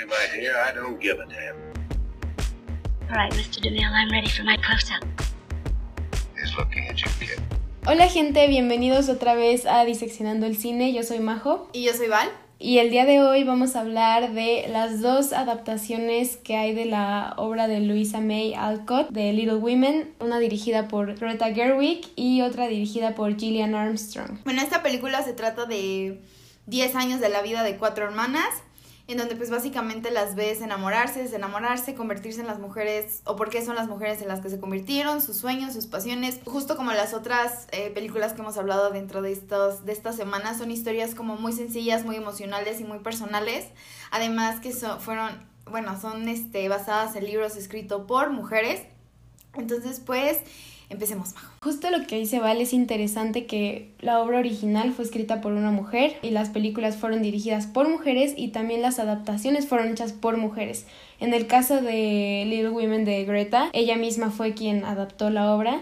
me, my dear. I don't give a damn. All right, Mr. DeMille, I'm ready for my close-up. He's looking at you, kid. Hola gente, bienvenidos otra vez a Diseccionando el Cine, yo soy Majo Y yo soy Val. y el día de hoy vamos a hablar de las dos adaptaciones que hay de la obra de Louisa May Alcott de Little Women, una dirigida por Greta Gerwig y otra dirigida por Gillian Armstrong. Bueno, esta película se trata de 10 años de la vida de cuatro hermanas, en donde pues básicamente las ves enamorarse, desenamorarse, convertirse en las mujeres, o por qué son las mujeres en las que se convirtieron, sus sueños, sus pasiones, justo como las otras eh, películas que hemos hablado dentro de, estos, de estas semanas, son historias como muy sencillas, muy emocionales y muy personales, además que son, fueron, bueno, son este, basadas en libros escritos por mujeres, entonces pues empecemos, Majo. Justo lo que dice Val es interesante que la obra original fue escrita por una mujer y las películas fueron dirigidas por mujeres y también las adaptaciones fueron hechas por mujeres. En el caso de Little Women de Greta, ella misma fue quien adaptó la obra.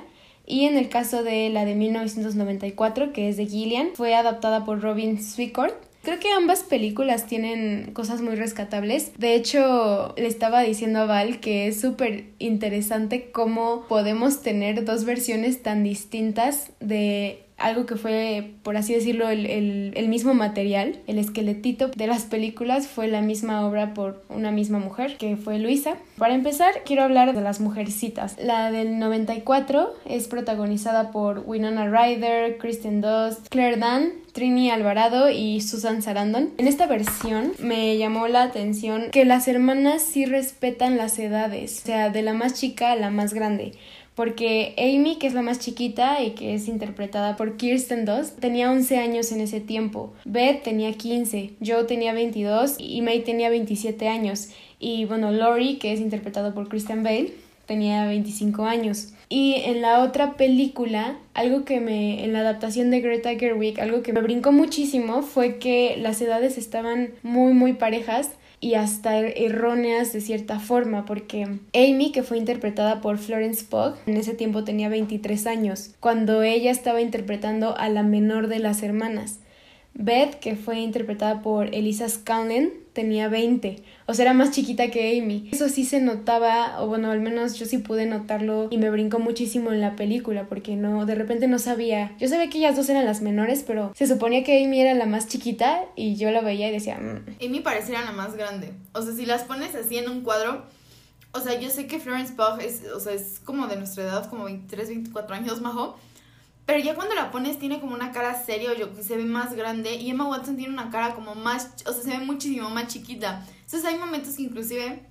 Y en el caso de la de 1994, que es de Gillian, fue adaptada por Robin Swicord. Creo que ambas películas tienen cosas muy rescatables. De hecho, le estaba diciendo a Val que es súper interesante cómo podemos tener dos versiones tan distintas de algo que fue, por así decirlo, el, el, el, mismo material. El esqueletito de las películas fue la misma obra por una misma mujer, que fue Luisa. Para empezar, quiero hablar de las mujercitas. La del 94 es protagonizada por Winona Ryder, Kristen Dunst, Claire Dunn, Trini Alvarado y Susan Sarandon. En esta versión me llamó la atención que las hermanas sí respetan las edades, o sea, de la más chica a la más grande porque Amy, que es la más chiquita y que es interpretada por Kirsten Dunst, tenía 11 años en ese tiempo. Beth tenía 15, Joe tenía 22 y May tenía 27 años. Y bueno, Laurie, que es interpretado por Kristen Bale, tenía 25 años. Y en la otra película, algo que me, en la adaptación de Greta Gerwig, algo que me brincó muchísimo fue que las edades estaban muy, muy parejas y hasta erróneas de cierta forma, porque Amy, que fue interpretada por Florence Pugh, en ese tiempo tenía 23 años, cuando ella estaba interpretando a la menor de las hermanas. Beth, que fue interpretada por Elisa Scanlon, tenía 20, o sea, era más chiquita que Amy. Eso sí se notaba, o bueno, al menos yo sí pude notarlo y me brincó muchísimo en la película, porque no, de repente no sabía. Yo sabía que ellas dos eran las menores, pero se suponía que Amy era la más chiquita y yo la veía y decía... Mmm. Amy pareciera la más grande. O sea, si las pones así en un cuadro, o sea, yo sé que Florence Pugh es, o sea, es como de nuestra edad, como 23, 24 años, majo. Pero ya cuando la pones tiene como una cara seria, yo se ve más grande. Y Emma Watson tiene una cara como más, o sea, se ve muchísimo más chiquita. Entonces hay momentos que inclusive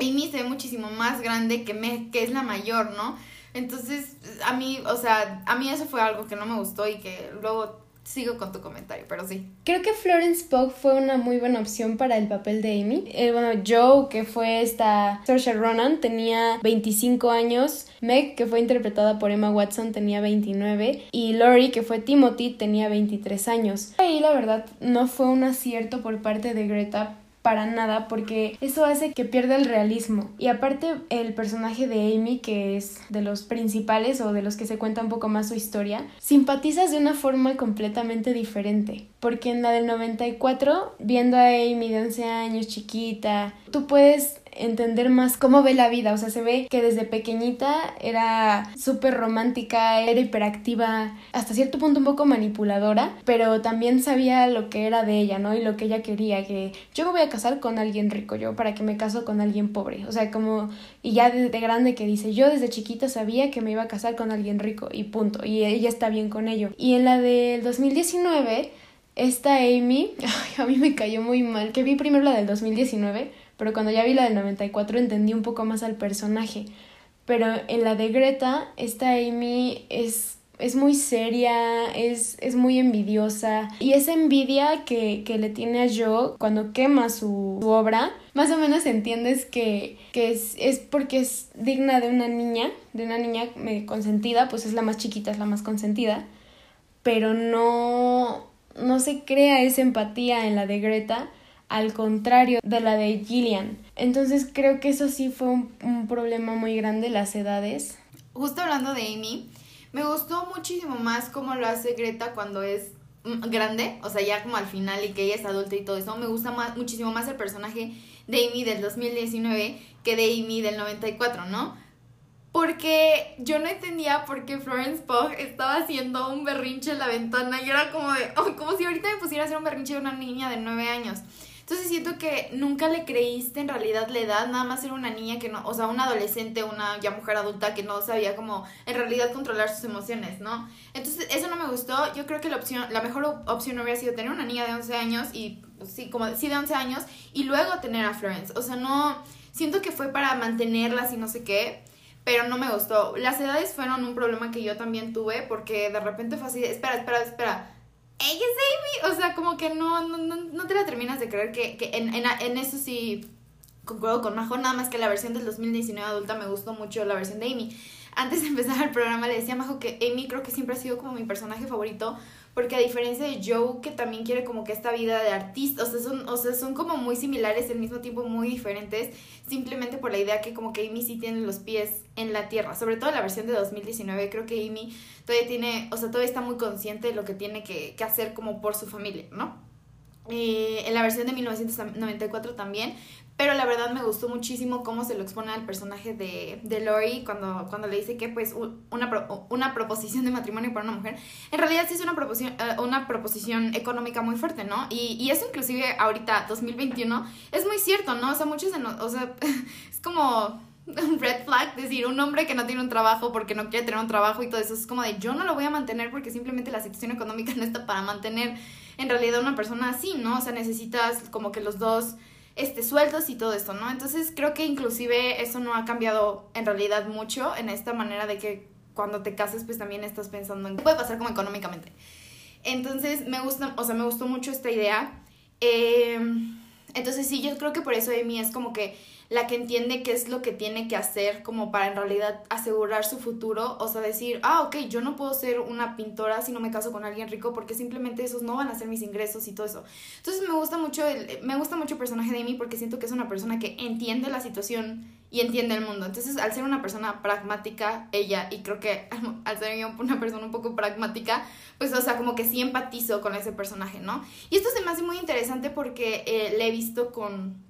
Amy se ve muchísimo más grande que, me, que es la mayor, ¿no? Entonces, a mí, o sea, a mí eso fue algo que no me gustó y que luego sigo con tu comentario, pero sí. Creo que Florence Pugh fue una muy buena opción para el papel de Amy. Eh, bueno, Joe, que fue esta Saoirse Ronan, tenía 25 años. Meg, que fue interpretada por Emma Watson, tenía 29. Y Laurie, que fue Timothy, tenía 23 años. Ahí la verdad no fue un acierto por parte de Greta para nada porque eso hace que pierda el realismo. Y aparte el personaje de Amy, que es de los principales o de los que se cuenta un poco más su historia, simpatizas de una forma completamente diferente. Porque en la del 94, viendo a Amy de 11 años, chiquita, tú puedes entender más cómo ve la vida. O sea, se ve que desde pequeñita era súper romántica, era hiperactiva, hasta cierto punto un poco manipuladora, pero también sabía lo que era de ella, ¿no? Y lo que ella quería, que yo me voy a casar con alguien rico, yo para que me caso con alguien pobre. O sea, como, y ya de, de grande que dice, yo desde chiquita sabía que me iba a casar con alguien rico y punto. Y ella está bien con ello. Y en la del 2019... Esta Amy, a mí me cayó muy mal, que vi primero la del 2019, pero cuando ya vi la del 94 entendí un poco más al personaje. Pero en la de Greta, esta Amy es, es muy seria, es, es muy envidiosa. Y esa envidia que, que le tiene a Joe cuando quema su, su obra, más o menos entiendes que, que es, es, porque es digna de una niña, de una niña consentida, pues es la más chiquita, es la más consentida. Pero no, no se crea esa empatía en la de Greta al contrario de la de Gillian. Entonces creo que eso sí fue un, problema muy grande, las edades. Justo hablando de Amy, me gustó muchísimo más cómo lo hace Greta cuando es mm, grande, o sea, ya como al final y que ella es adulta y todo eso, me gusta más, muchísimo más el personaje de Amy del 2019 que de Amy del 94, ¿no? Porque yo no entendía por qué Florence Pugh estaba haciendo un berrinche en la ventana y era como de, oh, como si ahorita me pusiera a hacer un berrinche de una niña de 9 años. Entonces siento que nunca le creíste en realidad la edad, nada más era una niña que no, o sea, una adolescente, una ya mujer adulta que no sabía como en realidad controlar sus emociones, ¿no? Entonces eso no me gustó, yo creo que la opción, la mejor opción hubiera sido tener una niña de 11 años y, pues, sí, como, sí de 11 años y luego tener a Florence, o sea, no, siento que fue para mantenerlas y no sé qué, pero no me gustó. Las edades fueron un problema que yo también tuve porque de repente fue así, espera, espera, espera ella es Amy. O sea, como que no, no, no, no te la terminas de creer que, que en, en, en, eso sí concuerdo con Majo, nada más que la versión del 2019 adulta me gustó mucho la versión de Amy. Antes de empezar el programa le decía a Majo que Amy creo que siempre ha sido como mi personaje favorito porque a diferencia de Joe, que también quiere como que esta vida de artista, o sea, son, o sea, son como muy similares, al mismo tiempo muy diferentes, simplemente por la idea que como que Amy sí tiene los pies en la tierra, sobre todo la versión de 2019, creo que Amy todavía tiene, o sea, todavía está muy consciente de lo que tiene que, que hacer como por su familia, ¿no? Eh, en la versión de 1994 también, pero la verdad me gustó muchísimo cómo se lo expone al personaje de, de Lori cuando, cuando le dice que pues una, una proposición de matrimonio para una mujer, en realidad sí es una proposición, eh, una proposición económica muy fuerte, ¿no? Y, y eso inclusive ahorita, 2021, es muy cierto, ¿no? O sea, muchos de o sea, es como un red flag, decir, un hombre que no tiene un trabajo porque no quiere tener un trabajo y todo eso, es como de yo no lo voy a mantener porque simplemente la situación económica no está para mantener en realidad una persona así, ¿no? O sea, necesitas como que los dos este, sueldos y todo esto, ¿no? Entonces creo que inclusive eso no ha cambiado en realidad mucho en esta manera de que cuando te cases pues también estás pensando en qué puede pasar como económicamente. Entonces me gusta, o sea, me gustó mucho esta idea. Eh, entonces sí, yo creo que por eso Amy es como que la que entiende qué es lo que tiene que hacer como para en realidad asegurar su futuro, o sea, decir, ah, ok, yo no puedo ser una pintora si no me caso con alguien rico porque simplemente esos no van a ser mis ingresos y todo eso. Entonces me gusta mucho el, me gusta mucho el personaje de Amy porque siento que es una persona que entiende la situación y entiende el mundo. Entonces, al ser una persona pragmática, ella, y creo que al ser una persona un poco pragmática, pues, o sea, como que sí empatizo con ese personaje, ¿no? Y esto se me hace muy interesante porque eh, le he visto con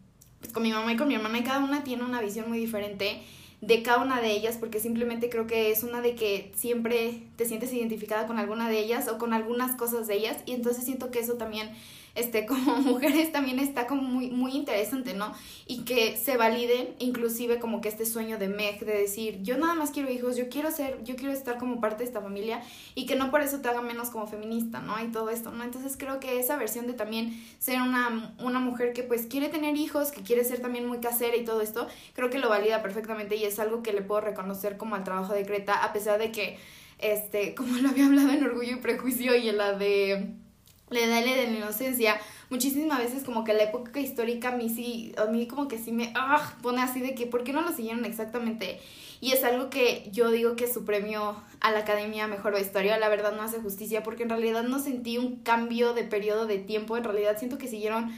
con mi mamá y con mi hermana y cada una tiene una visión muy diferente de cada una de ellas porque simplemente creo que es una de que siempre te sientes identificada con alguna de ellas o con algunas cosas de ellas y entonces siento que eso también este, como mujeres también está como muy, muy interesante, ¿no? Y que se validen inclusive como que este sueño de Meg, de decir, yo nada más quiero hijos, yo quiero ser, yo quiero estar como parte de esta familia y que no por eso te haga menos como feminista, ¿no? Y todo esto, ¿no? Entonces creo que esa versión de también ser una, una mujer que pues quiere tener hijos, que quiere ser también muy casera y todo esto, creo que lo valida perfectamente y es algo que le puedo reconocer como al trabajo de Greta, a pesar de que, este, como lo había hablado en Orgullo y Prejuicio y en la de le da de la inocencia, muchísimas veces como que la época histórica a mí sí, a mí como que sí me ah, pone así de que, ¿por qué no lo siguieron exactamente? Y es algo que yo digo que su premio a la Academia Mejor Vestuario, la verdad no hace justicia, porque en realidad no sentí un cambio de periodo de tiempo, en realidad siento que siguieron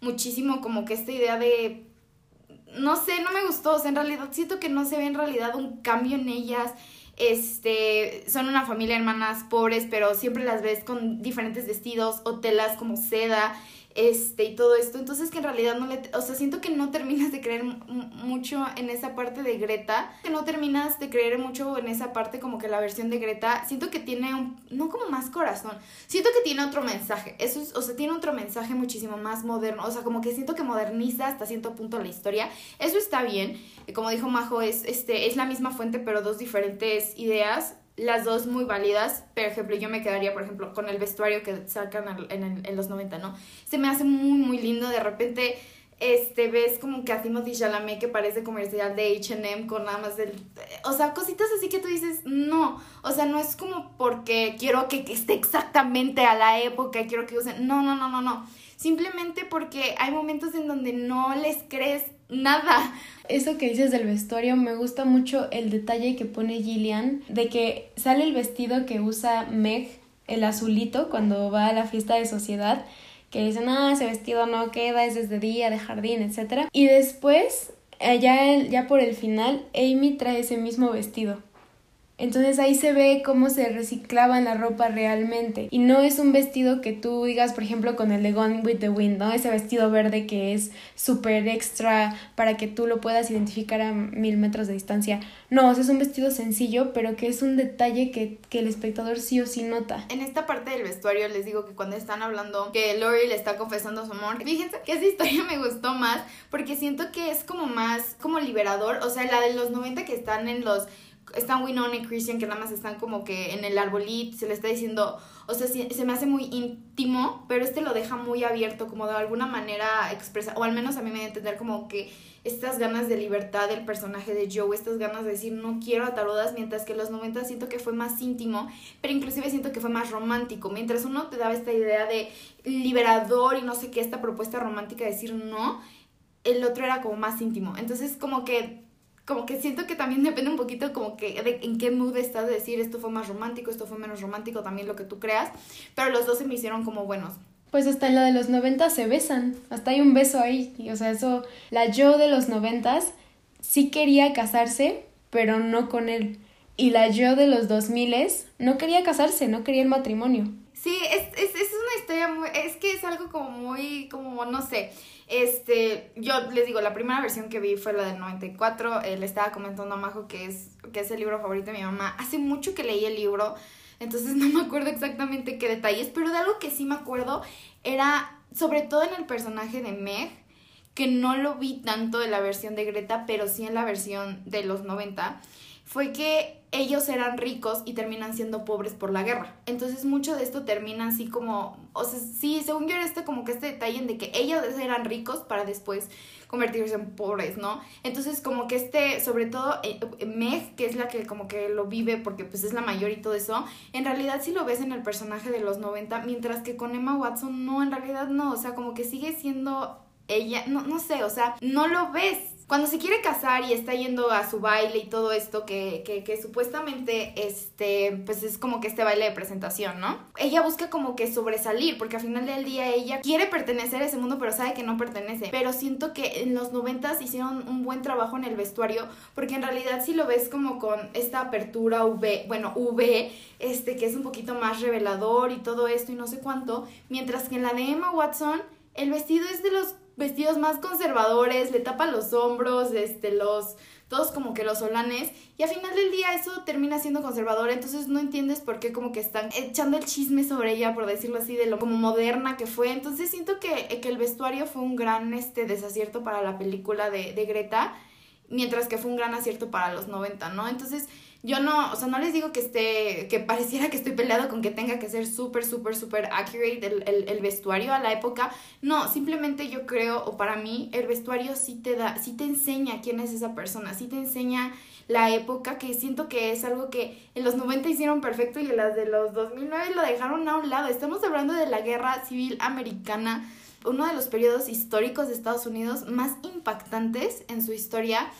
muchísimo como que esta idea de no sé, no me gustó, o sea, en realidad siento que no se ve en realidad un cambio en ellas, este, son una familia hermanas pobres, pero siempre las ves con diferentes vestidos o telas como seda este y todo esto. Entonces que en realidad no le, o sea, siento que no terminas de creer mucho en esa parte de Greta, que no terminas de creer mucho en esa parte como que la versión de Greta, siento que tiene un, no como más corazón, siento que tiene otro mensaje, eso es, o sea, tiene otro mensaje muchísimo más moderno, o sea, como que siento que moderniza hasta cierto punto la historia, eso está bien, como dijo Majo, es, este, es la misma fuente pero dos diferentes ideas, las dos muy válidas. Por ejemplo, yo me quedaría, por ejemplo, con el vestuario que sacan en, en los 90, ¿no? Se me hace muy, muy lindo. De repente, este, ves como que a Timothy Chalamet que parece comercial de H&M con nada más del... O sea, cositas así que tú dices, no. O sea, no es como porque quiero que, esté exactamente a la época, quiero que usen... No, no, no, no, no. Simplemente porque hay momentos en donde no les crees nada. Eso que dices del vestuario, me gusta mucho el detalle que pone Gillian de que sale el vestido que usa Meg, el azulito, cuando va a la fiesta de sociedad, que dicen, ah, ese vestido no queda, es desde día, de jardín, etc. Y después, ya, ya por el final, Amy trae ese mismo vestido. Entonces ahí se ve cómo se reciclaba la ropa realmente. Y no es un vestido que tú digas, por ejemplo, con el de Gone with the Wind, ¿no? Ese vestido verde que es súper extra para que tú lo puedas identificar a mil metros de distancia. No, es un vestido sencillo, pero que es un detalle que, que el espectador sí o sí nota. En esta parte del vestuario les digo que cuando están hablando que Lori le está confesando su amor, fíjense que esa historia me gustó más porque siento que es como más como liberador. O sea, la de los 90 que están en los están Winona y Christian que nada más están como que en el arbolito, se le está diciendo, o sea, se me hace muy íntimo, pero este lo deja muy abierto, como de alguna manera expresa, o al menos a mí me da entender como que estas ganas de libertad del personaje de Joe, estas ganas de decir no quiero atarudas, mientras que los 90 siento que fue más íntimo, pero inclusive siento que fue más romántico, mientras uno te daba esta idea de liberador y no sé qué, esta propuesta romántica de decir no, el otro era como más íntimo, entonces como que como que siento que también depende un poquito como que de en qué mood estás de decir esto fue más romántico, esto fue menos romántico, también lo que tú creas, pero los dos se me hicieron como buenos. Pues hasta en la de los 90 se besan, hasta hay un beso ahí, y, o sea, eso, la yo de los 90 sí quería casarse, pero no con él. Y la yo de los 2000 no quería casarse, no quería el matrimonio. Sí, es, es, es una historia muy, es que es algo como muy, como, no sé, este, yo les digo, la primera versión que vi fue la del 94. Eh, le estaba comentando a Majo que es, que es el libro favorito de mi mamá. Hace mucho que leí el libro, entonces no me acuerdo exactamente qué detalles, pero de algo que sí me acuerdo era, sobre todo en el personaje de Meg, que no lo vi tanto en la versión de Greta, pero sí en la versión de los 90 fue que ellos eran ricos y terminan siendo pobres por la guerra. Entonces mucho de esto termina así como, o sea, sí, según yo era este como que este detalle de que ellos eran ricos para después convertirse en pobres, ¿no? Entonces como que este, sobre todo eh, Meg, que es la que como que lo vive porque pues es la mayor y todo eso, en realidad sí lo ves en el personaje de los 90, mientras que con Emma Watson no, en realidad no, o sea, como que sigue siendo ella, no, no sé, o sea, no lo ves cuando se quiere casar y está yendo a su baile y todo esto, que, que, que, supuestamente, este, pues es como que este baile de presentación, ¿no? Ella busca como que sobresalir, porque al final del día ella quiere pertenecer a ese mundo, pero sabe que no pertenece. Pero siento que en los noventas hicieron un buen trabajo en el vestuario, porque en realidad si lo ves como con esta apertura V, bueno, V, este, que es un poquito más revelador y todo esto y no sé cuánto, mientras que en la de Emma Watson, el vestido es de los vestidos más conservadores, le tapa los hombros, este, los, todos como que los solanes, y al final del día eso termina siendo conservador, entonces no entiendes por qué como que están echando el chisme sobre ella, por decirlo así, de lo como moderna que fue, entonces siento que, que el vestuario fue un gran este, desacierto para la película de, de Greta, mientras que fue un gran acierto para los 90, ¿no? Entonces yo no, o sea, no les digo que esté, que pareciera que estoy peleado con que tenga que ser súper, súper, súper accurate el, el, vestuario a la época. No, simplemente yo creo, o para mí, el vestuario sí te da, sí te enseña quién es esa persona, sí te enseña la época, que siento que es algo que en los 90 hicieron perfecto y en las de los 2009 lo dejaron a un lado. Estamos hablando de la guerra civil americana, uno de los periodos históricos de Estados Unidos más impactantes en su historia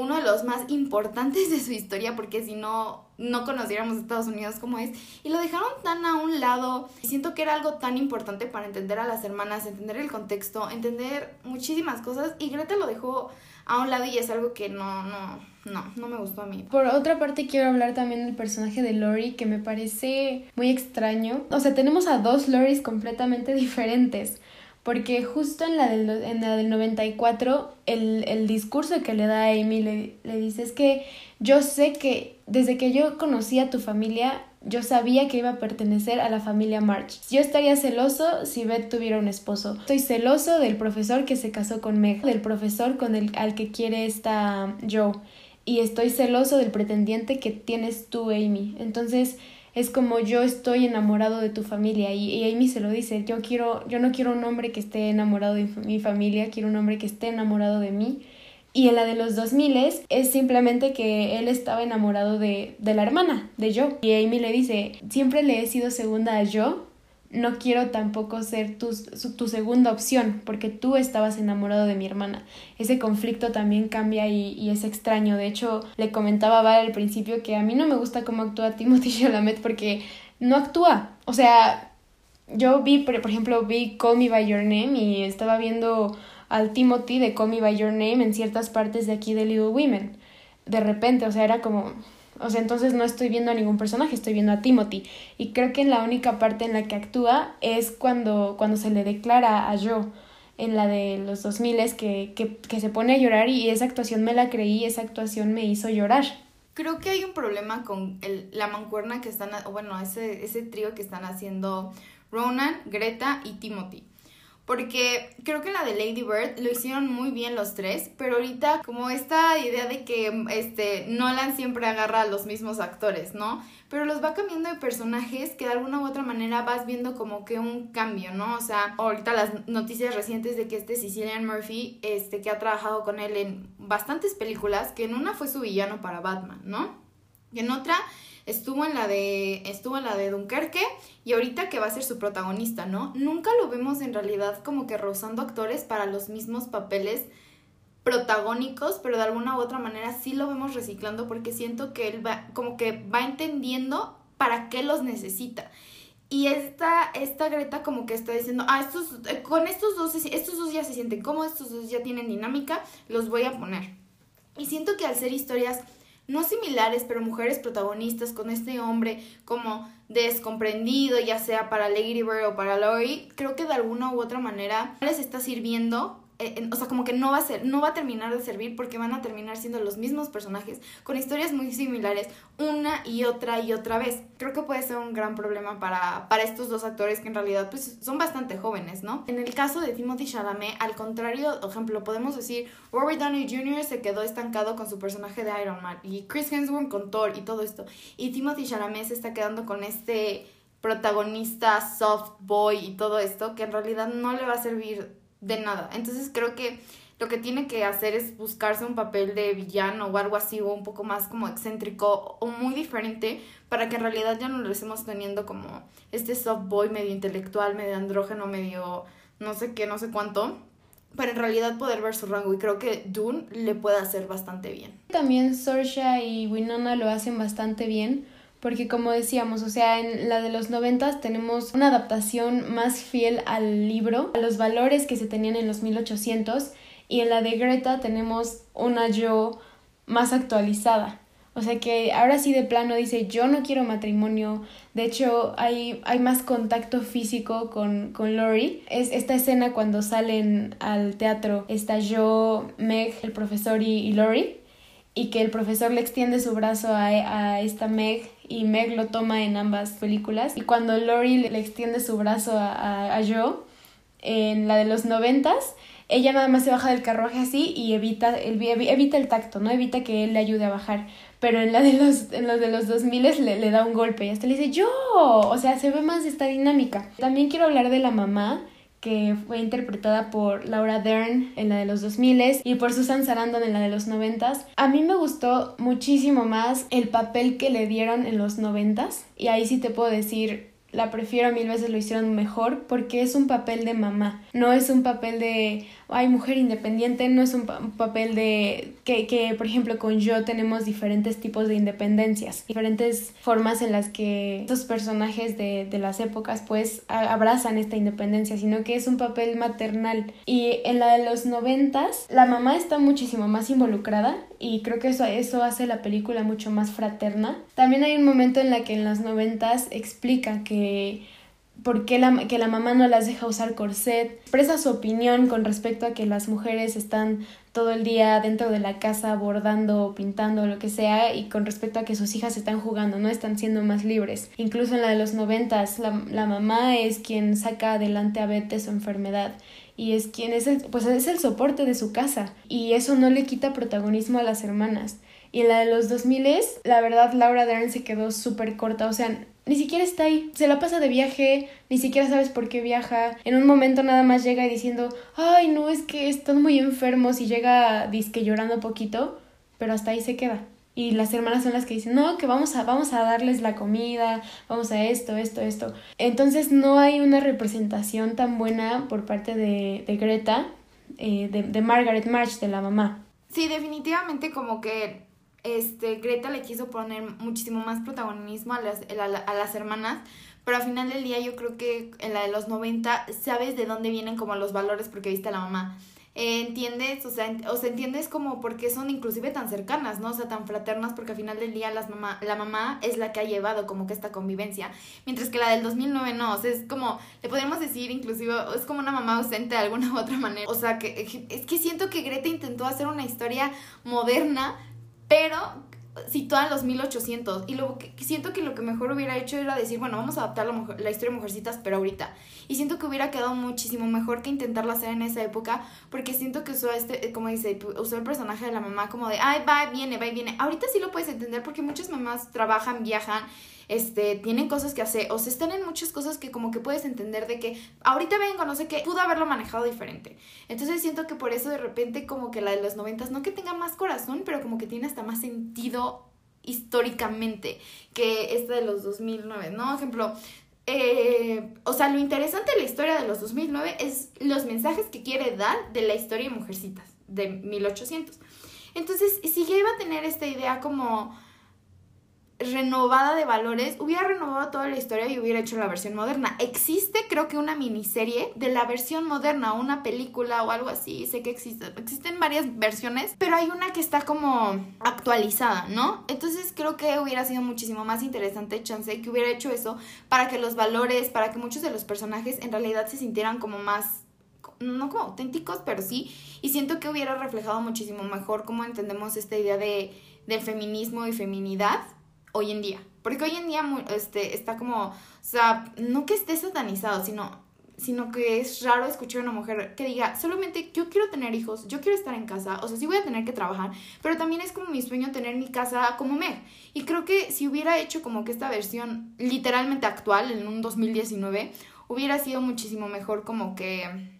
uno de los más importantes de su historia, porque si no, no conociéramos Estados Unidos como es, y lo dejaron tan a un lado. Y siento que era algo tan importante para entender a las hermanas, entender el contexto, entender muchísimas cosas, y Greta lo dejó a un lado y es algo que no, no, no, no me gustó a mí. Por otra parte, quiero hablar también del personaje de Lori, que me parece muy extraño. O sea, tenemos a dos Loris completamente diferentes porque justo en la del, en la del 94 el, el discurso que le da Amy le, le dice es que yo sé que desde que yo conocí a tu familia yo sabía que iba a pertenecer a la familia March. Yo estaría celoso si Beth tuviera un esposo. Estoy celoso del profesor que se casó con Meg, del profesor con el al que quiere esta Joe. Y estoy celoso del pretendiente que tienes tú, Amy. Entonces, es como yo estoy enamorado de tu familia y, y, Amy se lo dice, yo quiero, yo no quiero un hombre que esté enamorado de mi familia, quiero un hombre que esté enamorado de mí. Y en la de los 2000 es simplemente que él estaba enamorado de, de la hermana, de Joe. Y Amy le dice, siempre le he sido segunda a Joe no quiero tampoco ser tu, tu, segunda opción, porque tú estabas enamorado de mi hermana. Ese conflicto también cambia y, es extraño. De hecho, le comentaba a Val al principio que a mí no me gusta cómo actúa Timothy Chalamet porque no actúa. O sea, yo vi, por ejemplo, vi Call Me By Your Name y estaba viendo al Timothy de Call Me By Your Name en ciertas partes de aquí de Little Women. De repente, o sea, era como O sea, entonces no estoy viendo a ningún personaje, estoy viendo a Timothy. Y creo que la única parte en la que actúa es cuando, cuando se le declara a Joe en la de los 2000 que, que, que se pone a llorar y esa actuación me la creí, esa actuación me hizo llorar. Creo que hay un problema con el, la mancuerna que están, bueno, ese, ese trío que están haciendo Ronan, Greta y Timothy. Porque creo que la de Lady Bird lo hicieron muy bien los tres, pero ahorita como esta idea de que este Nolan siempre agarra a los mismos actores, ¿no? Pero los va cambiando de personajes que de alguna u otra manera vas viendo como que un cambio, ¿no? O sea, ahorita las noticias recientes de que este Sicilian Murphy, este que ha trabajado con él en bastantes películas, que en una fue su villano para Batman, ¿no? Y en otra estuvo en la de estuvo en la de Dunkerque y ahorita que va a ser su protagonista, ¿no? Nunca lo vemos en realidad como que rozando actores para los mismos papeles protagónicos, pero de alguna u otra manera sí lo vemos reciclando porque siento que él va como que va entendiendo para qué los necesita. Y esta, esta Greta como que está diciendo, ah, estos, eh, con estos dos, estos dos ya se sienten cómodos, estos dos ya tienen dinámica, los voy a poner. Y siento que al ser historias no similares, pero mujeres protagonistas con este hombre como descomprendido, ya sea para Lady Bird o para Lori, creo que de alguna u otra manera les está sirviendo eh, o sea, como que no va a ser, no va a terminar de servir porque van a terminar siendo los mismos personajes con historias muy similares una y otra y otra vez. Creo que puede ser un gran problema para, para estos dos actores que en realidad pues son bastante jóvenes, ¿no? En el caso de Timothy Chalamet, al contrario, por ejemplo, podemos decir Robert Downey Jr. se quedó estancado con su personaje de Iron Man y Chris Hemsworth con Thor y todo esto. Y Timothy Chalamet se está quedando con este protagonista soft boy y todo esto que en realidad no le va a servir de nada. Entonces creo que lo que tiene que hacer es buscarse un papel de villano o algo así, o un poco más como excéntrico o muy diferente, para que en realidad ya no lo estemos teniendo como este soft boy medio intelectual, medio andrógeno, medio no sé qué, no sé cuánto. Para en realidad poder ver su rango y creo que Dune le puede hacer bastante bien. También Sorsha y Winona lo hacen bastante bien porque como decíamos, o sea, en la de los noventas tenemos una adaptación más fiel al libro, a los valores que se tenían en los 1800, y en la de Greta tenemos una yo más actualizada. O sea que ahora sí de plano dice yo no quiero matrimonio. De hecho, hay, hay más contacto físico con, con Lori. Es esta escena cuando salen al teatro. Está yo, Meg, el profesor y, y Lori. Y que el profesor le extiende su brazo a, a esta Meg y Meg lo toma en ambas películas. Y cuando Lori le extiende su brazo a, Joe, en la de los noventas, ella nada más se baja del carruaje así y evita el, evita el tacto, ¿no? Evita que él le ayude a bajar. Pero en la de los, en los de los 2000 le, le da un golpe y hasta le dice, yo, o sea, se ve más esta dinámica. También quiero hablar de la mamá que fue interpretada por Laura Dern en la de los 2000 y por Susan Sarandon en la de los 90. A mí me gustó muchísimo más el papel que le dieron en los 90 y ahí sí te puedo decir la prefiero mil veces lo hicieron mejor porque es un papel de mamá, no es un papel de, ay, mujer independiente, no es un, papel de que, que, por ejemplo, con yo tenemos diferentes tipos de independencias, diferentes formas en las que estos personajes de, de las épocas pues abrazan esta independencia, sino que es un papel maternal. Y en la de los noventas, la mamá está muchísimo más involucrada y creo que eso, eso hace la película mucho más fraterna. También hay un momento en la que en los noventas explica que por qué la, que la mamá no las deja usar corset, expresa su opinión con respecto a que las mujeres están todo el día dentro de la casa bordando, pintando, lo que sea, y con respecto a que sus hijas están jugando, no están siendo más libres. Incluso en la de los noventas, la, la mamá es quien saca adelante a Beth de su enfermedad y es quien es el, pues es el soporte de su casa y eso no le quita protagonismo a las hermanas. Y en la de los 2000 la verdad Laura Dern se quedó súper corta, o sea, ni siquiera está ahí, se la pasa de viaje, ni siquiera sabes por qué viaja. En un momento nada más llega diciendo, ay, no, es que están muy enfermos y llega disque llorando poquito, pero hasta ahí se queda y las hermanas son las que dicen, no, que vamos a, vamos a darles la comida, vamos a esto, esto, esto. Entonces no hay una representación tan buena por parte de, de Greta, eh, de, de, Margaret March, de la mamá. Sí, definitivamente como que este, Greta le quiso poner muchísimo más protagonismo a las, a, las hermanas, pero al final del día yo creo que en la de los 90 sabes de dónde vienen como los valores porque viste a la mamá eh, entiendes, o sea, ent- entiendes como por qué son inclusive tan cercanas, ¿no? O sea, tan fraternas, porque al final del día las mamá, la mamá es la que ha llevado como que esta convivencia, mientras que la del 2009 no, o sea, es como, le podríamos decir inclusive, es como una mamá ausente de alguna u otra manera. O sea, que es que siento que Greta intentó hacer una historia moderna, pero situada en los 1800 y lo que siento que lo que mejor hubiera hecho era decir, bueno, vamos a adaptar la, mujer- la historia de Mujercitas, pero ahorita. Y siento que hubiera quedado muchísimo mejor que intentarlo hacer en esa época, porque siento que usó este, como dice, usó el personaje de la mamá como de, ay, va, viene, va viene. Ahorita sí lo puedes entender porque muchas mamás trabajan, viajan, este, tienen cosas que hacer, o sea, están en muchas cosas que como que puedes entender de que ahorita vengo, no sé qué, pudo haberlo manejado diferente. Entonces siento que por eso de repente como que la de los noventas, no que tenga más corazón, pero como que tiene hasta más sentido históricamente que esta de los 2009, ¿no? Ejemplo, eh, o sea, lo interesante de la historia de los 2009 es los mensajes que quiere dar de la historia de Mujercitas de 1800. Entonces, si ya iba a tener esta idea como renovada de valores, hubiera renovado toda la historia y hubiera hecho la versión moderna. Existe, creo que una miniserie de la versión moderna, una película o algo así, sé que existe, existen varias versiones, pero hay una que está como actualizada, ¿no? Entonces creo que hubiera sido muchísimo más interesante, chance, que hubiera hecho eso para que los valores, para que muchos de los personajes en realidad se sintieran como más no como auténticos, pero sí, y siento que hubiera reflejado muchísimo mejor cómo entendemos esta idea de, del feminismo y feminidad hoy en día. Porque hoy en día este, está como, o sea, no que esté satanizado, sino, sino que es raro escuchar a una mujer que diga, solamente yo quiero tener hijos, yo quiero estar en casa, o sea, sí voy a tener que trabajar, pero también es como mi sueño tener mi casa como Meg. Y creo que si hubiera hecho como que esta versión literalmente actual, en un 2019, hubiera sido muchísimo mejor como que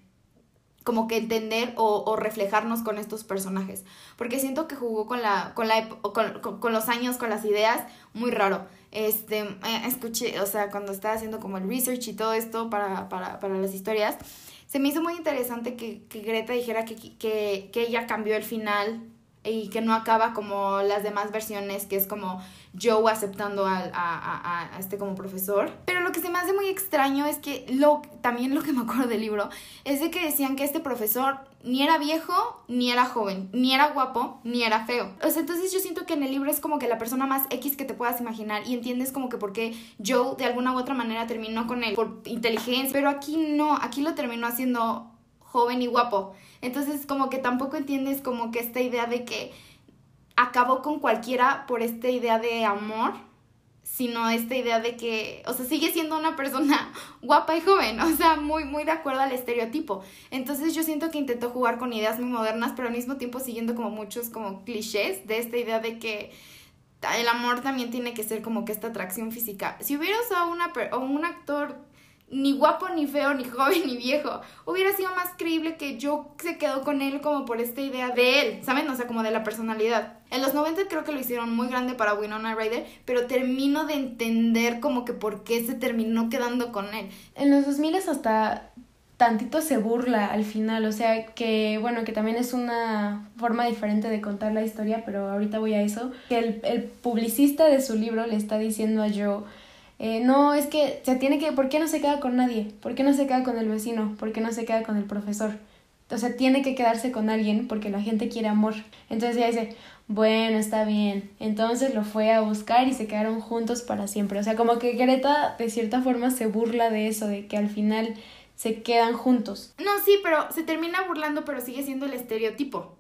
como que entender o, o reflejarnos con estos personajes. Porque siento que jugó con la, con la con- con los años, con las ideas, muy raro. Este, eh, escuché, o sea, cuando estaba haciendo como el research y todo esto para, para, para las historias, se me hizo muy interesante que, que Greta dijera que, que, que ella cambió el final y que no acaba como las demás versiones, que es como Joe aceptando a, a, a este como profesor. Pero lo que se me hace muy extraño es que lo, también lo que me acuerdo del libro es de que decían que este profesor ni era viejo, ni era joven, ni era guapo, ni era feo. O sea, entonces yo siento que en el libro es como que la persona más X que te puedas imaginar y entiendes como que por qué Joe de alguna u otra manera terminó con él por inteligencia, pero aquí no, aquí lo terminó haciendo joven y guapo. Entonces como que tampoco entiendes como que esta idea de que acabó con cualquiera por esta idea de amor, sino esta idea de que, o sea, sigue siendo una persona guapa y joven, o sea, muy, muy de acuerdo al estereotipo. Entonces yo siento que intentó jugar con ideas muy modernas, pero al mismo tiempo siguiendo como muchos como clichés de esta idea de que el amor también tiene que ser como que esta atracción física. Si hubiera usado una o un actor ni guapo, ni feo, ni joven, ni viejo, hubiera sido más creíble que yo se quedó con él como por esta idea de él, ¿saben? O sea, como de la personalidad. En los 90 creo que lo hicieron muy grande para Winona Ryder, pero termino de entender como que por qué se terminó quedando con él. En los 2000 hasta tantito se burla al final, o sea que bueno, que también es una forma diferente de contar la historia, pero ahorita voy a eso, que el, publicista de su libro le está diciendo a Joe, eh, no, es que se tiene que, ¿por qué no se queda con nadie? ¿Por qué no se queda con el vecino? ¿Por qué no se queda con el profesor? O sea, tiene que quedarse con alguien porque la gente quiere amor. Entonces ella dice, bueno, está bien. Entonces lo fue a buscar y se quedaron juntos para siempre. O sea, como que Greta de cierta forma se burla de eso, de que al final se quedan juntos. No, sí, pero se termina burlando, pero sigue siendo el estereotipo.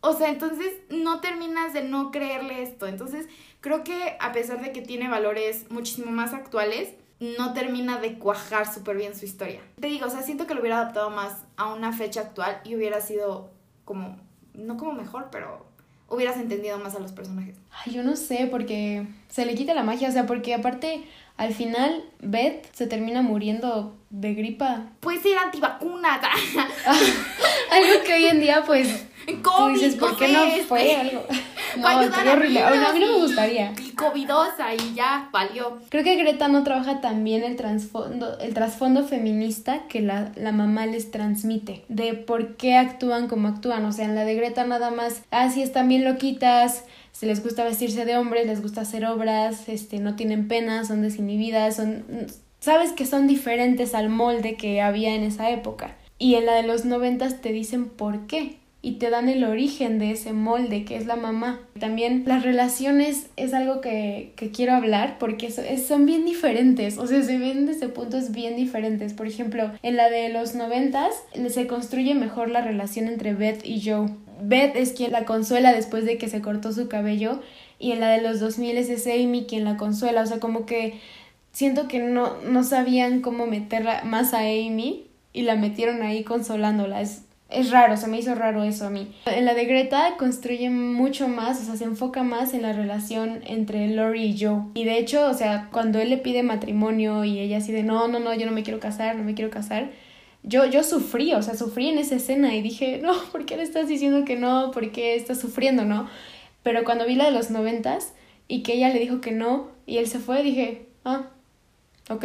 O sea, entonces no terminas de no creerle esto. Entonces, creo que a pesar de que tiene valores muchísimo más actuales, no termina de cuajar súper bien su historia. Te digo, o sea, siento que lo hubiera adaptado más a una fecha actual y hubiera sido como, no como mejor, pero hubieras entendido más a los personajes. Ay, yo no sé, porque se le quita la magia, o sea, porque aparte al final Beth se termina muriendo de gripa. Puede ser antivacuna, Algo que hoy en día, pues, tú COVID, dices, ¿por qué no sé, fue algo? No, horrible. A mí no me gustaría. Y covidosa y ya, valió. Creo que Greta no trabaja tan bien el trasfondo, el trasfondo feminista que la, la mamá les transmite, de por qué actúan como actúan. O sea, en la de Greta nada más, ah, sí, están bien loquitas, se les gusta vestirse de hombres, les gusta hacer obras, este, no tienen pena, son desinhibidas, son... Sabes que son diferentes al molde que había en esa época. y en la de los noventas te dicen por qué y te dan el origen de ese molde que es la mamá. También las relaciones es algo que, que quiero hablar porque son bien diferentes, o sea, se ven desde puntos bien diferentes. Por ejemplo, en la de los noventas se construye mejor la relación entre Beth y Joe. Beth es quien la consuela después de que se cortó su cabello y en la de los 2000 es Amy quien la consuela, o sea, como que siento que no, no sabían cómo meterla más a Amy y la metieron ahí consolándola. Es, es raro, se me hizo raro eso a mí. En la de Greta construye mucho más, o sea, se enfoca más en la relación entre Lori y Joe. Y de hecho, o sea, cuando él le pide matrimonio y ella así de no, no, no, yo no me quiero casar, no me quiero casar. Yo, yo sufrí, o sea, sufrí en esa escena y dije, no, ¿por qué le estás diciendo que no? ¿Por qué estás sufriendo, no? Pero cuando vi la de los noventas y que ella le dijo que no y él se fue, dije, ah, ok,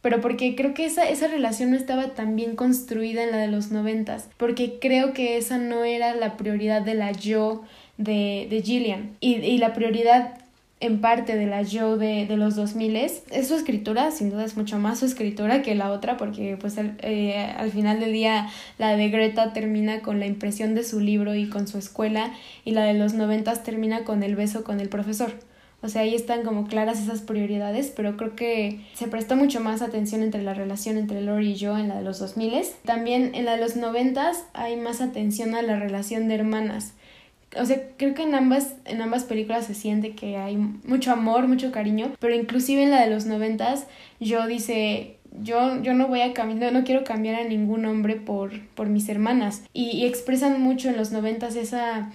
pero porque creo que esa, esa relación no estaba tan bien construida en la de los noventas, porque creo que esa no era la prioridad de la yo de, de Gillian. Y, y la prioridad en parte de la yo de, de los 2000 es su escritura, sin duda es mucho más su escritura que la otra, porque pues al, eh, al final del día la de Greta termina con la impresión de su libro y con su escuela, y la de los noventas termina con el beso con el profesor. O sea, ahí están como claras esas prioridades, pero creo que se prestó mucho más atención entre la relación entre Lori y yo en la de los 2000. También en la de los 90 hay más atención a la relación de hermanas. O sea, creo que en ambas, en ambas películas se siente que hay mucho amor, mucho cariño, pero inclusive en la de los 90 yo dice, yo, yo no voy a cambiar, no, quiero cambiar a ningún hombre por, por mis hermanas. Y, y expresan mucho en los noventas esa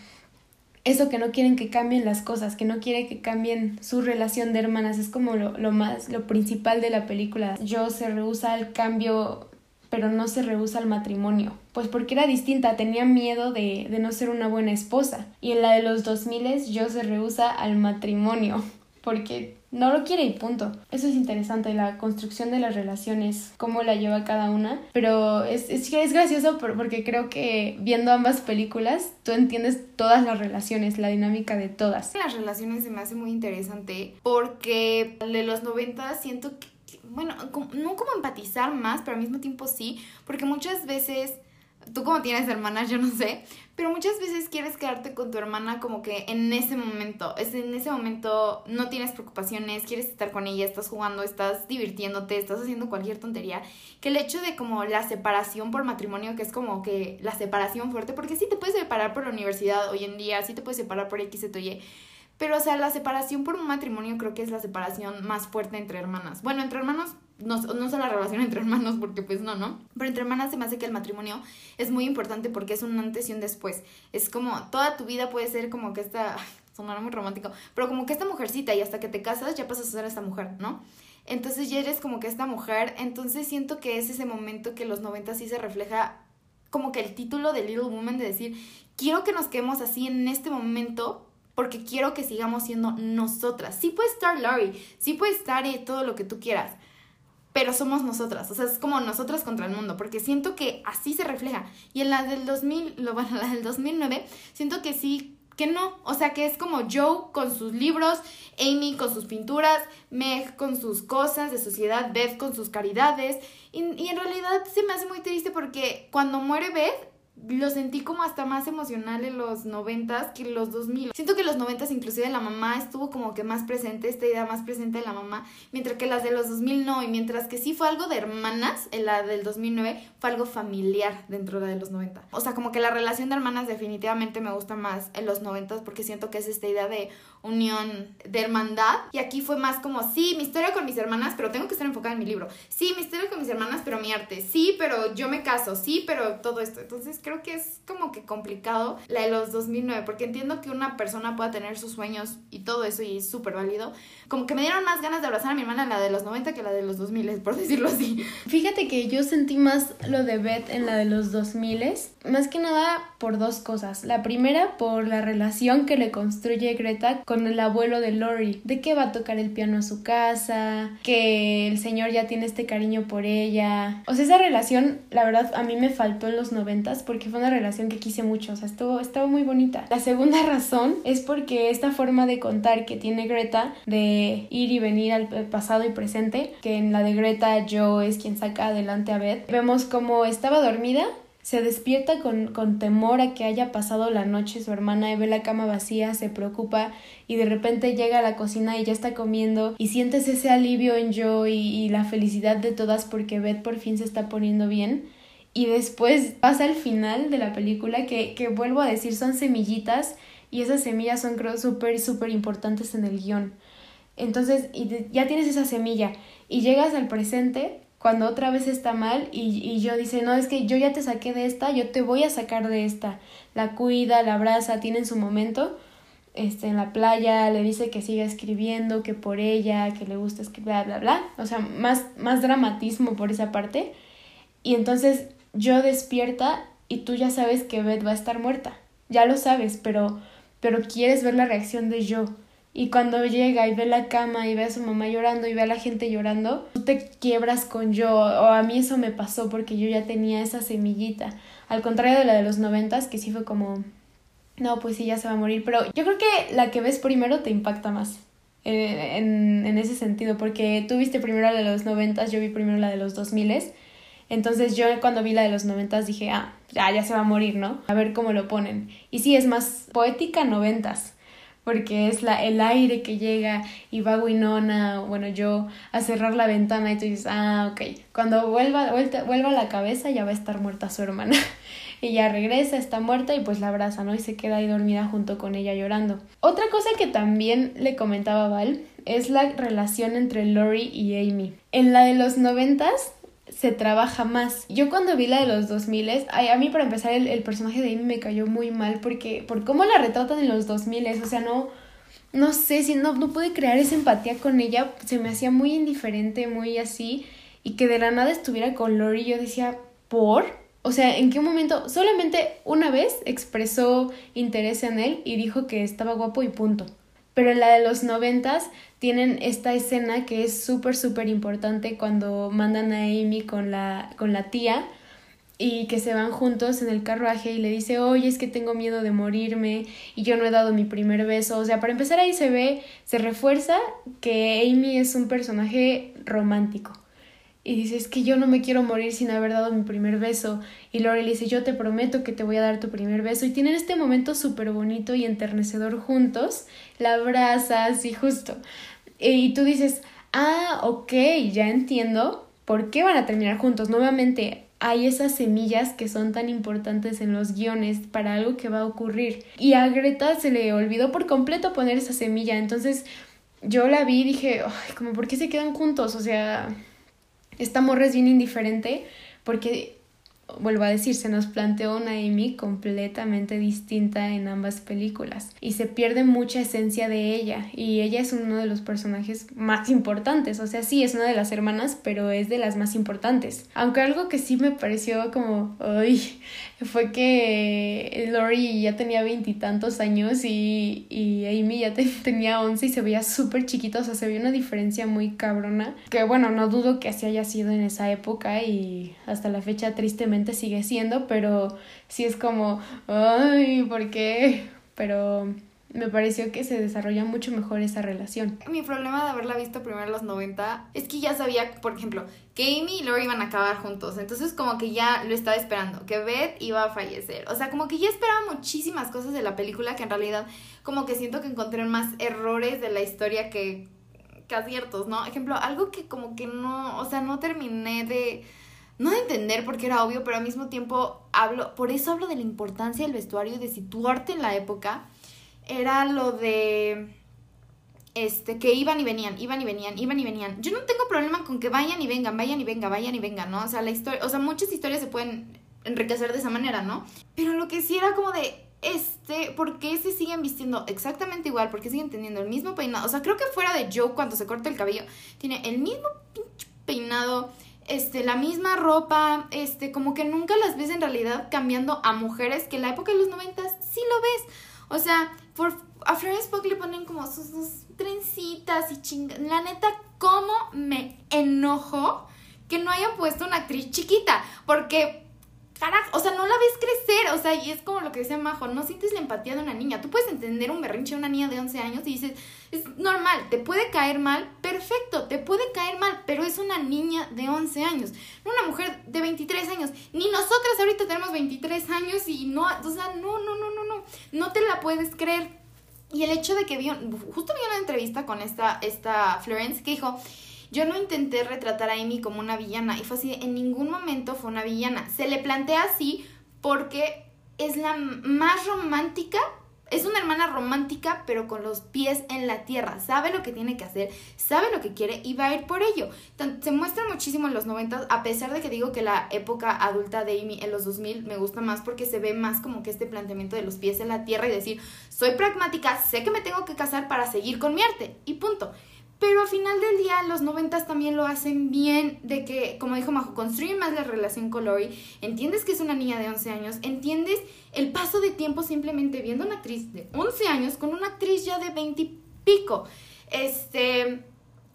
eso que no quieren que cambien las cosas, que no quiere que cambien su relación de hermanas, es como lo, lo más, lo principal de la película. Yo se rehúsa al cambio, pero no se rehúsa al matrimonio, pues porque era distinta, tenía miedo de, de no ser una buena esposa. Y en la de los 2000 yo se rehúsa al matrimonio, porque no lo quiere y punto. Eso es interesante, la construcción de las relaciones, cómo la lleva cada una. Pero es, es, es gracioso porque creo que viendo ambas películas, tú entiendes todas las relaciones, la dinámica de todas. Las relaciones se me hace muy interesante porque de los 90 siento que, bueno, no como empatizar más, pero al mismo tiempo sí, porque muchas veces tú como tienes hermanas, yo no sé, pero muchas veces quieres quedarte con tu hermana como que en ese momento, es en ese momento no tienes preocupaciones, quieres estar con ella, estás jugando, estás divirtiéndote, estás haciendo cualquier tontería, que el hecho de como la separación por matrimonio, que es como que la separación fuerte, porque sí te puedes separar por la universidad hoy en día, sí te puedes separar por X, Y, pero o sea, la separación por un matrimonio creo que es la separación más fuerte entre hermanas. Bueno, entre hermanos no, no es la relación entre hermanos, porque pues no, ¿no? Pero entre hermanas se me hace que el matrimonio es muy importante porque es un antes y un después. Es como toda tu vida puede ser como que esta, sonará muy romántico, pero como que esta mujercita y hasta que te casas ya pasas a ser esta mujer, ¿no? Entonces ya eres como que esta mujer, entonces siento que es ese momento que los 90 sí se refleja como que el título de Little Woman de decir, quiero que nos quedemos así en este momento porque quiero que sigamos siendo nosotras. Sí puede estar Laurie, sí puede estar y todo lo que tú quieras, pero somos nosotras, o sea, es como nosotras contra el mundo, porque siento que así se refleja. Y en la del 2000, lo, bueno, la del 2009, siento que sí, que no, o sea, que es como Joe con sus libros, Amy con sus pinturas, Meg con sus cosas de sociedad, Beth con sus caridades, y, y en realidad se me hace muy triste porque cuando muere Beth, lo sentí como hasta más emocional en los noventas que en los 2000. Siento que en los noventas inclusive la mamá estuvo como que más presente, esta idea más presente de la mamá, mientras que las de los 2000 no, y mientras que sí fue algo de hermanas, en la del 2009 fue algo familiar dentro de la de los 90. O sea, como que la relación de hermanas definitivamente me gusta más en los noventas porque siento que es esta idea de unión, de hermandad, y aquí fue más como, sí, mi historia con mis hermanas, pero tengo que estar enfocada en mi libro. Sí, mi historia con mis hermanas, pero mi arte. Sí, pero yo me caso. Sí, pero todo esto. Entonces, creo que es como que complicado la de los 2009, porque entiendo que una persona pueda tener sus sueños y todo eso y es súper válido. Como que me dieron más ganas de abrazar a mi hermana la de los 90 que la de los 2000, por decirlo así. Fíjate que yo sentí más lo de Beth en la de los 2000, más que nada por dos cosas. La primera, por la relación que le construye Greta con el abuelo de Lori, de que va a tocar el piano a su casa, que el señor ya tiene este cariño por ella. O sea, esa relación, la verdad, a mí me faltó en los noventas porque porque fue una relación que quise mucho, o sea, estuvo, estuvo muy bonita. La segunda razón es porque esta forma de contar que tiene Greta de ir y venir al pasado y presente, que en la de Greta Joe es quien saca adelante a Beth, vemos como estaba dormida se despierta con, con, temor a que haya pasado la noche su hermana y ve la cama vacía, se preocupa y de repente llega a la cocina y ya está comiendo y sientes ese alivio en Joe y, y la felicidad de todas porque Beth por fin se está poniendo bien. Y después pasa el final de la película que, que vuelvo a decir son semillitas y esas semillas son creo súper, súper importantes en el guion. Entonces y ya tienes esa semilla y llegas al presente cuando otra vez está mal y, y, yo dice, no, es que yo ya te saqué de esta, yo te voy a sacar de esta. La cuida, la abraza, tiene su momento este, en la playa, le dice que siga escribiendo, que por ella, que le gusta escribir, bla, bla, bla. O sea, más, más dramatismo por esa parte. Y entonces yo despierta y tú ya sabes que Beth va a estar muerta. Ya lo sabes, pero, pero quieres ver la reacción de yo. Y cuando llega y ve la cama y ve a su mamá llorando y ve a la gente llorando, tú te quiebras con yo. O a mí eso me pasó porque yo ya tenía esa semillita. Al contrario de la de los noventas, que sí fue como, no, pues sí, ya se va a morir. Pero yo creo que la que ves primero te impacta más. Eh, en, en, ese sentido, porque tú viste primero la de los noventas, yo vi primero la de los dos miles. Entonces yo cuando vi la de los noventas dije, ah, ya, ya se va a morir, ¿no? A ver cómo lo ponen. Y sí, es más poética noventas porque es la, el aire que llega y va Winona, bueno, yo a cerrar la ventana y tú dices, ah, ok, cuando vuelva, vuelta, vuelva la cabeza ya va a estar muerta su hermana. y ya regresa, está muerta y pues la abraza, ¿no? Y se queda ahí dormida junto con ella llorando. Otra cosa que también le comentaba Val es la relación entre Lori y Amy. En la de los noventas se trabaja más. Yo cuando vi la de los 2000, a, mí para empezar el, el, personaje de Amy me cayó muy mal porque por cómo la retratan en los 2000, o sea, no no sé si no no pude crear esa empatía con ella, se me hacía muy indiferente, muy así y que de la nada estuviera con Lori, yo decía, "¿Por?" O sea, ¿en qué momento? Solamente una vez expresó interés en él y dijo que estaba guapo y punto. Pero en la de los noventas tienen esta escena que es súper, súper importante cuando mandan a Amy con la, con la tía y que se van juntos en el carruaje y le dice, oye, es que tengo miedo de morirme y yo no he dado mi primer beso. O sea, para empezar ahí se ve, se refuerza que Amy es un personaje romántico y dice, es que yo no me quiero morir sin haber dado mi primer beso. Y Lori le dice, yo te prometo que te voy a dar tu primer beso. Y tienen este momento súper bonito y enternecedor juntos. La abrazas y justo. Y tú dices, ah, ok, ya entiendo por qué van a terminar juntos. Nuevamente, hay esas semillas que son tan importantes en los guiones para algo que va a ocurrir. Y a Greta se le olvidó por completo poner esa semilla. Entonces yo la vi y dije, ay, como, ¿por qué se quedan juntos? O sea, esta morra es bien indiferente porque, vuelvo a decir, se nos planteó una Amy completamente distinta en ambas películas y se pierde mucha esencia de ella y ella es uno de los personajes más importantes, o sea, sí, es una de las hermanas, pero es de las más importantes. Aunque algo que sí me pareció como, ay, fue que Lori ya tenía veintitantos años y, y Amy ya tenía once y se veía súper chiquita, o sea, se veía una diferencia muy cabrona, que bueno, no dudo que así haya sido en esa época y hasta la fecha tristemente sigue siendo, pero sí es como, ay, ¿por qué? Pero me pareció que se desarrolla mucho mejor esa relación. Mi problema de haberla visto primero en los 90 es que ya sabía, por ejemplo, que Amy y Lori iban a acabar juntos. Entonces como que ya lo estaba esperando, que Beth iba a fallecer. O sea, como que ya esperaba muchísimas cosas de la película que en realidad como que siento que encontré más errores de la historia que, que aciertos, ¿no? Ejemplo, algo que como que no, o sea, no terminé de no de entender porque era obvio, pero al mismo tiempo hablo, por eso hablo de la importancia del vestuario, de situarte en la época era lo de este que iban y venían, iban y venían, iban y venían. Yo no tengo problema con que vayan y vengan, vayan y vengan, vayan y vengan, ¿no? O sea, la historia, o sea, muchas historias se pueden enriquecer de esa manera, ¿no? Pero lo que sí era como de este, ¿por qué se siguen vistiendo exactamente igual? ¿Por qué siguen teniendo el mismo peinado? O sea, creo que fuera de Joe cuando se corta el cabello, tiene el mismo pinche peinado, este, la misma ropa, este, como que nunca las ves en realidad cambiando a mujeres que en la época de los noventas sí lo ves. O sea, por, a Florence Pugh le ponen como sus, sus trencitas y chingas. La neta, ¿cómo me enojo que no hayan puesto una actriz chiquita? Porque carajo, o sea, no la ves crecer, o sea, y es como lo que decía Majo, no sientes la empatía de una niña. Tú puedes entender un berrinche de una niña de 11 años y dices, es normal, te puede caer mal, perfecto, te puede caer mal, pero es una niña de 11 años, no una mujer de 23 años. Ni nosotras ahorita tenemos 23 años y no, o sea, no, no, no, no, no, no te la puedes creer. Y el hecho de que vio, justo vi una entrevista con esta, esta Florence que dijo, yo no intenté retratar a Amy como una villana y fue así, en ningún momento fue una villana. Se le plantea así porque es la más romántica, es una hermana romántica pero con los pies en la tierra, sabe lo que tiene que hacer, sabe lo que quiere y va a ir por ello. Se muestra muchísimo en los 90, a pesar de que digo que la época adulta de Amy en los 2000 me gusta más porque se ve más como que este planteamiento de los pies en la tierra y decir, soy pragmática, sé que me tengo que casar para seguir con mi arte y punto. Pero al final del día, los noventas también lo hacen bien, de que, como dijo Majo, construyen más la relación con Lori, entiendes que es una niña de 11 años, entiendes el paso de tiempo simplemente viendo a una actriz de 11 años con una actriz ya de 20 y pico. Este,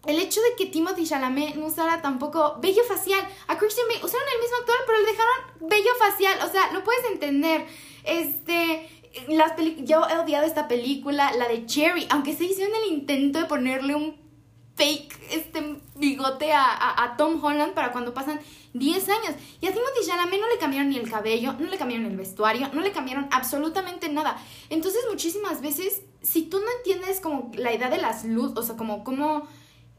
el hecho de que Timothy Chalamet no usara tampoco bello facial, a Christian Bale usaron el mismo actor, pero le dejaron bello facial, o sea, lo puedes entender. Este, las yo he odiado esta película, la de Cherry, aunque se hicieron el intento de ponerle un fake este bigote a, a, Tom Holland para cuando pasan 10 años. Y a Timothy Chalamet no le cambiaron ni el cabello, no le cambiaron el vestuario, no le cambiaron absolutamente nada. Entonces muchísimas veces, si tú no entiendes como la idea de las luces, o sea, como cómo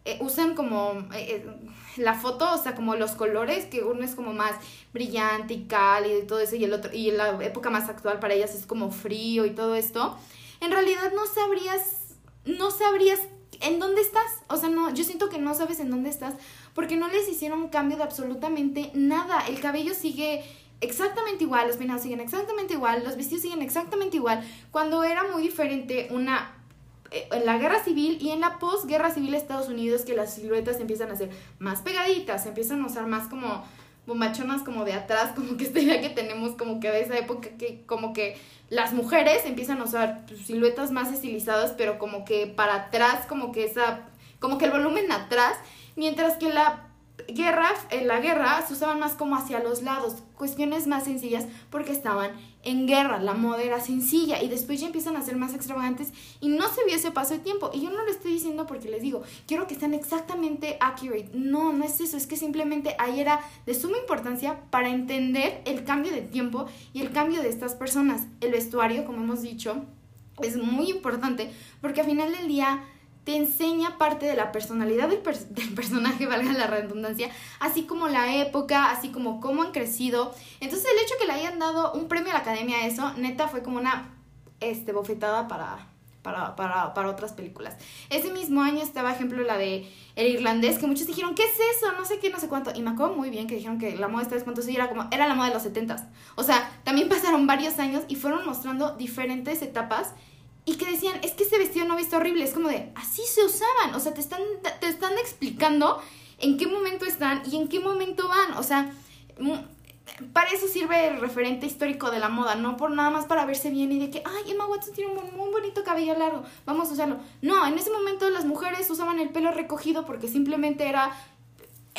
eh, usan como eh, eh, la foto, o sea, como los colores, que uno es como más brillante y cálido y todo eso, y el otro, y la época más actual para ellas es como frío y todo esto, en realidad no sabrías, no sabrías ¿en dónde estás? O sea, no, yo siento que no sabes en dónde estás porque no les hicieron cambio de absolutamente nada. El cabello sigue exactamente igual, los peinados siguen exactamente igual, los vestidos siguen exactamente igual, cuando era muy diferente una eh, en la guerra civil y en la posguerra civil de Estados Unidos que las siluetas empiezan a ser más pegaditas, empiezan a usar más como bombachonas como de atrás, como que esta idea que tenemos como que de esa época que como que las mujeres empiezan a usar siluetas más estilizadas, pero como que para atrás, como que esa, como que el volumen atrás, mientras que la guerra, en la guerra se usaban más como hacia los lados, cuestiones más sencillas porque estaban en guerra, la moda era sencilla y después ya empiezan a ser más extravagantes y no se vio ese paso de tiempo. Y yo no lo estoy diciendo porque les digo, quiero que estén exactamente accurate. No, no es eso, es que simplemente ahí era de suma importancia para entender el cambio de tiempo y el cambio de estas personas. El vestuario, como hemos dicho, es muy importante porque al final del día te enseña parte de la personalidad del, personaje, valga la redundancia, así como la época, así como cómo han crecido. Entonces el hecho que le hayan dado un premio a la academia a eso, neta, fue como una este, bofetada para, para, para, para, otras películas. Ese mismo año estaba, ejemplo, la de El Irlandés, que muchos dijeron, ¿qué es eso? No sé qué, no sé cuánto. Y me acuerdo muy bien que dijeron que la moda esta vez cuánto sí era como, era la moda de los setentas. O sea, también pasaron varios años y fueron mostrando diferentes etapas y que decían, es que ese vestido no ha visto horrible, es como de, así se usaban, o sea, te están, te están explicando en qué momento están y en qué momento van, o sea, para eso sirve el referente histórico de la moda, no por nada más para verse bien y de que, ay, Emma Watson tiene un muy bonito cabello largo, vamos a usarlo. No, en ese momento las mujeres usaban el pelo recogido porque simplemente era,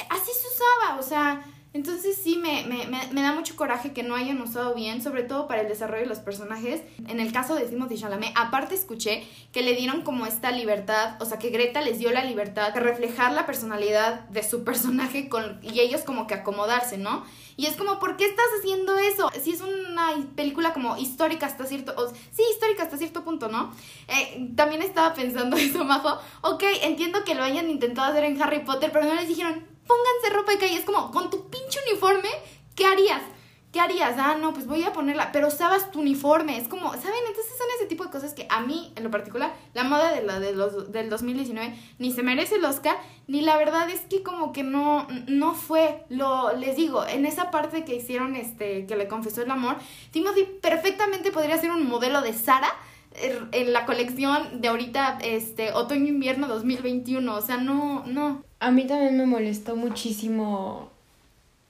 así se usaba, o sea, entonces sí me, me, me, da mucho coraje que no hayan usado bien, sobre todo para el desarrollo de los personajes. En el caso de Timothy Chalamet, aparte escuché que le dieron como esta libertad, o sea, que Greta les dio la libertad de reflejar la personalidad de su personaje con, y ellos como que acomodarse, ¿no? Y es como, ¿por qué estás haciendo eso? Si es una película como histórica hasta cierto, sí, histórica hasta cierto punto, ¿no? Eh, también estaba pensando eso, Majo. Ok, entiendo que lo hayan intentado hacer en Harry Potter, pero no les dijeron, pónganse ropa de calle. Es como, con tu pinche uniforme, ¿qué harías? ¿Qué harías? Ah, no, pues voy a ponerla, pero usabas tu uniforme. Es como, ¿saben? Entonces son ese tipo de cosas que a mí, en lo particular, la moda de la de los, del 2019 ni se merece el Oscar, ni la verdad es que como que no, no fue, lo, les digo, en esa parte que hicieron, este, que le confesó el amor, Timothy perfectamente podría ser un modelo de Sara en la colección de ahorita, este, otoño-invierno 2021. O sea, no, no. A mí también me molestó muchísimo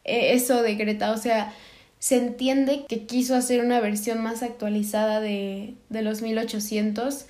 eh, eso de Greta, o sea, se entiende que quiso hacer una versión más actualizada de, de los 1800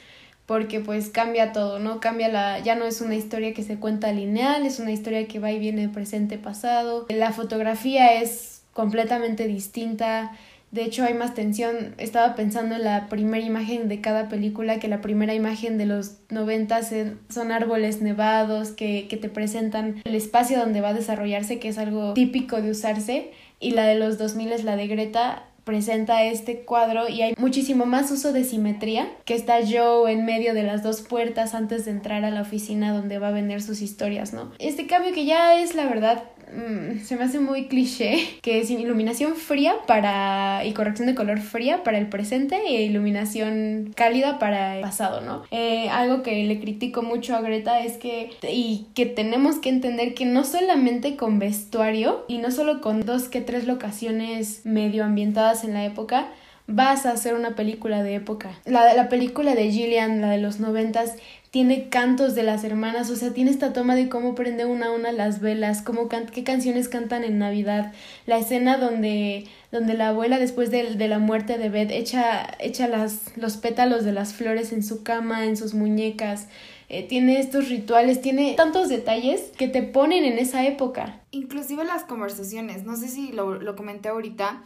porque pues cambia todo, ¿no? Cambia la, ya no es una historia que se cuenta lineal, es una historia que va y viene presente, pasado. La fotografía es completamente distinta. De hecho, hay más tensión. Estaba pensando en la primera imagen de cada película, que la primera imagen de los 90 son árboles nevados que, que te presentan el espacio donde va a desarrollarse, que es algo típico de usarse. Y la de los 2000 es la de Greta, presenta este cuadro y hay muchísimo más uso de simetría, que está Joe en medio de las dos puertas antes de entrar a la oficina donde va a vender sus historias, ¿no? Este cambio que ya es la verdad Mm, se me hace muy cliché, que es iluminación fría para y corrección de color fría para el presente e iluminación cálida para el pasado, ¿no? Eh, algo que le critico mucho a Greta es que y que tenemos que entender que no solamente con vestuario y no solo con dos que tres locaciones medio ambientadas en la época, vas a hacer una película de época. La, la película de Gillian, la de los noventas, tiene cantos de las hermanas, o sea, tiene esta toma de cómo prende una a una las velas, cómo qué canciones cantan en Navidad, la escena donde, donde la abuela después de, de la muerte de Beth echa, echa las, los pétalos de las flores en su cama, en sus muñecas, eh, tiene estos rituales, tiene tantos detalles que te ponen en esa época. Inclusive las conversaciones, no sé si lo, lo comenté ahorita,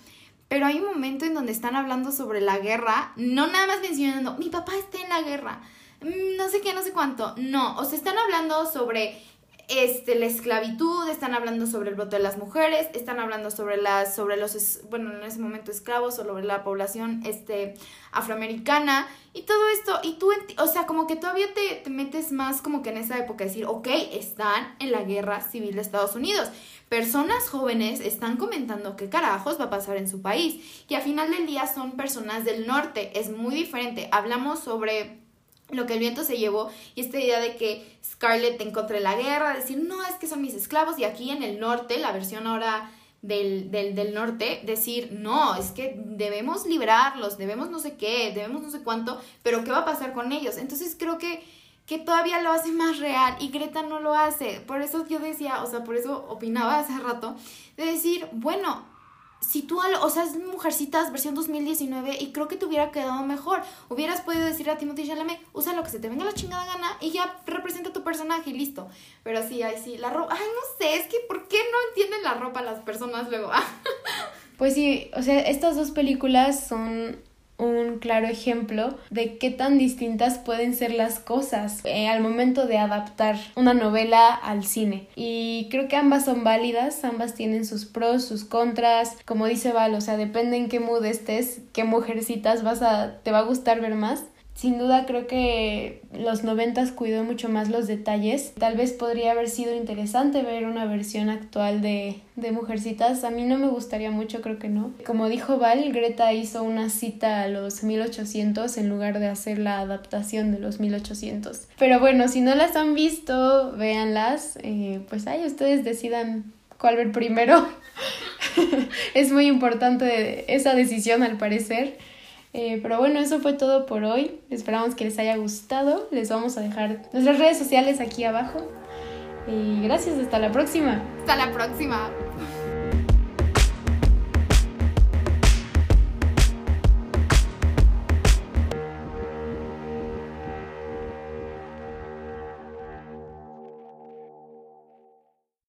pero hay un momento en donde están hablando sobre la guerra, no nada más mencionando, mi papá está en la guerra, Mm, no sé qué, no sé cuánto. No, o sea, están hablando sobre este, la esclavitud, están hablando sobre el voto de las mujeres, están hablando sobre las, sobre los, bueno, en ese momento esclavos, o sobre la población, este, afroamericana, y todo esto, y tú, o sea, como que todavía te, te metes más como que en esa época, decir, ok, están en la guerra civil de Estados Unidos, personas jóvenes están comentando qué carajos va a pasar en su país, y al final del día son personas del norte, es muy diferente, hablamos sobre lo que el viento se llevó y esta idea de que Scarlett encontré la guerra, decir, no, es que son mis esclavos y aquí en el norte, la versión ahora del, del, del, norte, decir, no, es que debemos liberarlos, debemos no sé qué, debemos no sé cuánto, pero ¿qué va a pasar con ellos? Entonces creo que, que todavía lo hace más real y Greta no lo hace. Por eso yo decía, o sea, por eso opinaba hace rato, de decir, bueno, si tú, o sea, es Mujercitas versión 2019 y creo que te hubiera quedado mejor. Hubieras podido decir a Timothy Chalamet, usa lo que se te venga la chingada gana y ya representa tu personaje y listo. Pero sí, ay, sí, la ropa, ay, no sé, es que ¿por qué no entienden la ropa las personas luego? pues sí, o sea, estas dos películas son un claro ejemplo de qué tan distintas pueden ser las cosas eh, al momento de adaptar una novela al cine. Y creo que ambas son válidas, ambas tienen sus pros, sus contras. Como dice Val, o sea, depende en qué mood estés, qué mujercitas vas a, te va a gustar ver más. Sin duda creo que los noventas cuidó mucho más los detalles. Tal vez podría haber sido interesante ver una versión actual de, de Mujercitas. A mí no me gustaría mucho, creo que no. Como dijo Val, Greta hizo una cita a los 1800 en lugar de hacer la adaptación de los 1800. Pero bueno, si no las han visto, véanlas. Eh, pues ahí ustedes decidan cuál ver primero. es muy importante esa decisión al parecer. Eh, pero bueno, eso fue todo por hoy. Esperamos que les haya gustado. Les vamos a dejar nuestras redes sociales aquí abajo. Y gracias, hasta la próxima. Hasta la próxima.